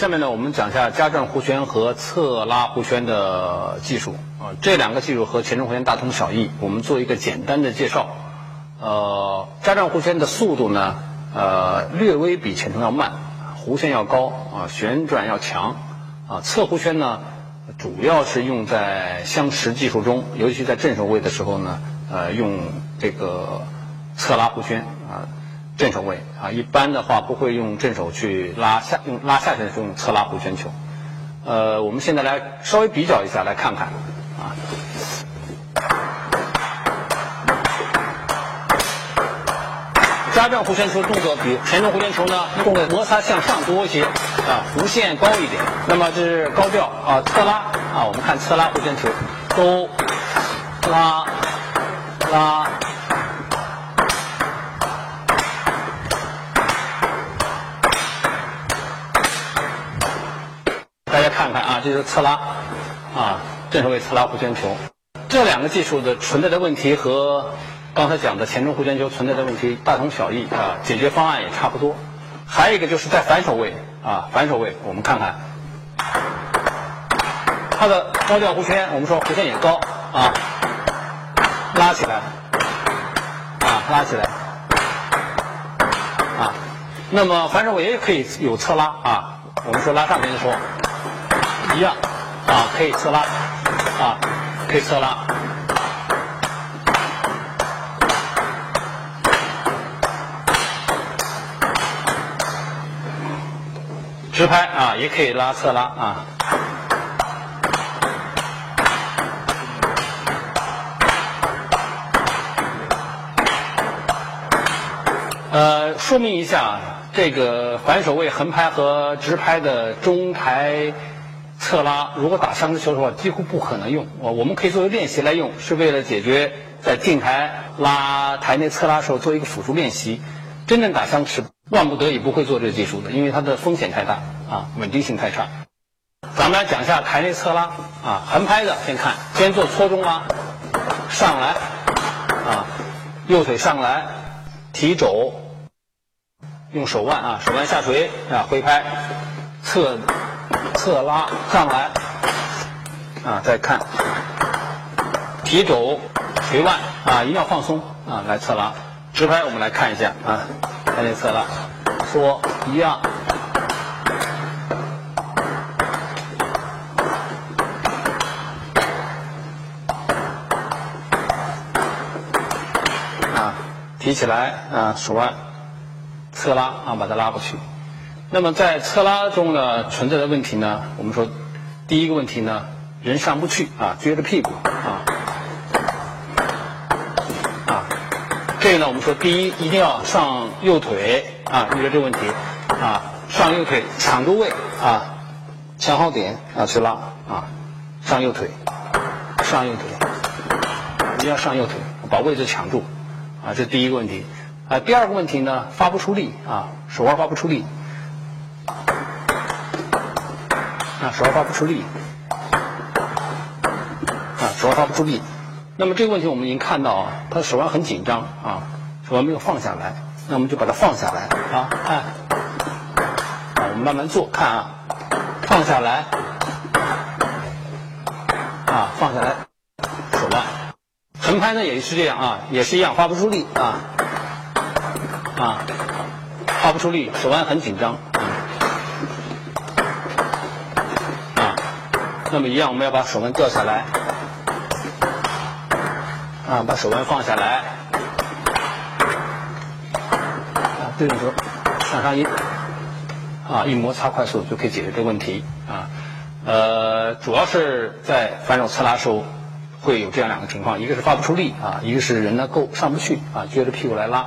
下面呢，我们讲一下加转弧圈和侧拉弧圈的技术啊。这两个技术和前中弧圈大同小异，我们做一个简单的介绍。呃，加转弧圈的速度呢，呃，略微比前冲要慢，弧线要高啊，旋转要强啊。侧弧圈呢，主要是用在相持技术中，尤其在正手位的时候呢，呃，用这个侧拉弧圈啊。正手位啊，一般的话不会用正手去拉下，用拉下旋是用侧拉弧圈球。呃，我们现在来稍微比较一下，来看看啊。加转弧圈球动作比前中弧圈球呢，动作摩擦向上多一些啊，弧线高一点。那么这是高调啊，侧拉啊，我们看侧拉弧圈球，勾拉拉。啊，这是侧拉，啊，正手位侧拉弧圈球，这两个技术的存在的问题和刚才讲的前中弧圈球存在的问题大同小异啊，解决方案也差不多。还有一个就是在反手位啊，反手位我们看看，它的高调弧圈，我们说弧线也高啊，拉起来，啊，拉起来，啊，那么反手位也可以有侧拉啊，我们说拉上边的时候。一样，啊，可以侧拉，啊，可以侧拉，直拍啊，也可以拉侧拉啊。呃，说明一下，这个反手位横拍和直拍的中台。侧拉如果打相持球的话，几乎不可能用。我我们可以作为练习来用，是为了解决在近台拉台内侧拉时候做一个辅助练习。真正打相持，万不得已不会做这个技术的，因为它的风险太大啊，稳定性太差。咱们来讲一下台内侧拉啊，横拍的先看，先做搓中拉，上来啊，右腿上来，提肘，用手腕啊，手腕下垂啊，挥拍，侧。侧拉上来，啊，再看，提肘垂腕啊，一定要放松啊，来侧拉，直拍我们来看一下啊，看这侧拉，说一样，啊，提起来啊，手腕侧拉啊，把它拉过去。那么在侧拉中呢存在的问题呢，我们说第一个问题呢，人上不去啊，撅着屁股啊啊，这个呢我们说第一一定要上右腿啊，遇到这个问题啊，上右腿抢住位啊，抢好点啊去拉啊，上右腿，上右腿，一定要上右腿，把位置抢住啊，这是第一个问题啊。第二个问题呢，发不出力啊，手腕发不出力。啊，手腕发不出力，啊，手腕发不出力。那么这个问题我们已经看到啊，他的手腕很紧张啊，手腕没有放下来。那我们就把它放下来啊，看，啊，我们慢慢做，看啊，放下来，啊，放下来，手腕。横拍呢也是这样啊，也是一样，发不出力啊，啊，发不出力，手腕很紧张。那么一样，我们要把手腕掉下来，啊，把手腕放下来，啊，对准球，向上一，啊，一摩擦快速就可以解决这个问题啊。呃，主要是在反手侧拉时候会有这样两个情况，一个是发不出力啊，一个是人呢够上不去啊，撅着屁股来拉。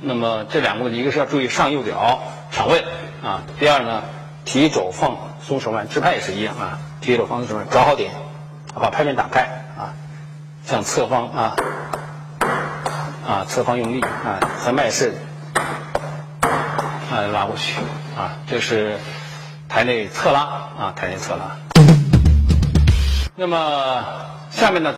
那么这两个问题，一个是要注意上右脚抢位啊，第二呢，提肘放松手腕，直拍也是一样啊。第一种方式是？找好点，把拍面打开啊，向侧方啊啊侧方用力啊，横脉式啊拉过去啊，这是台内侧拉啊，台内侧拉。那么下面呢？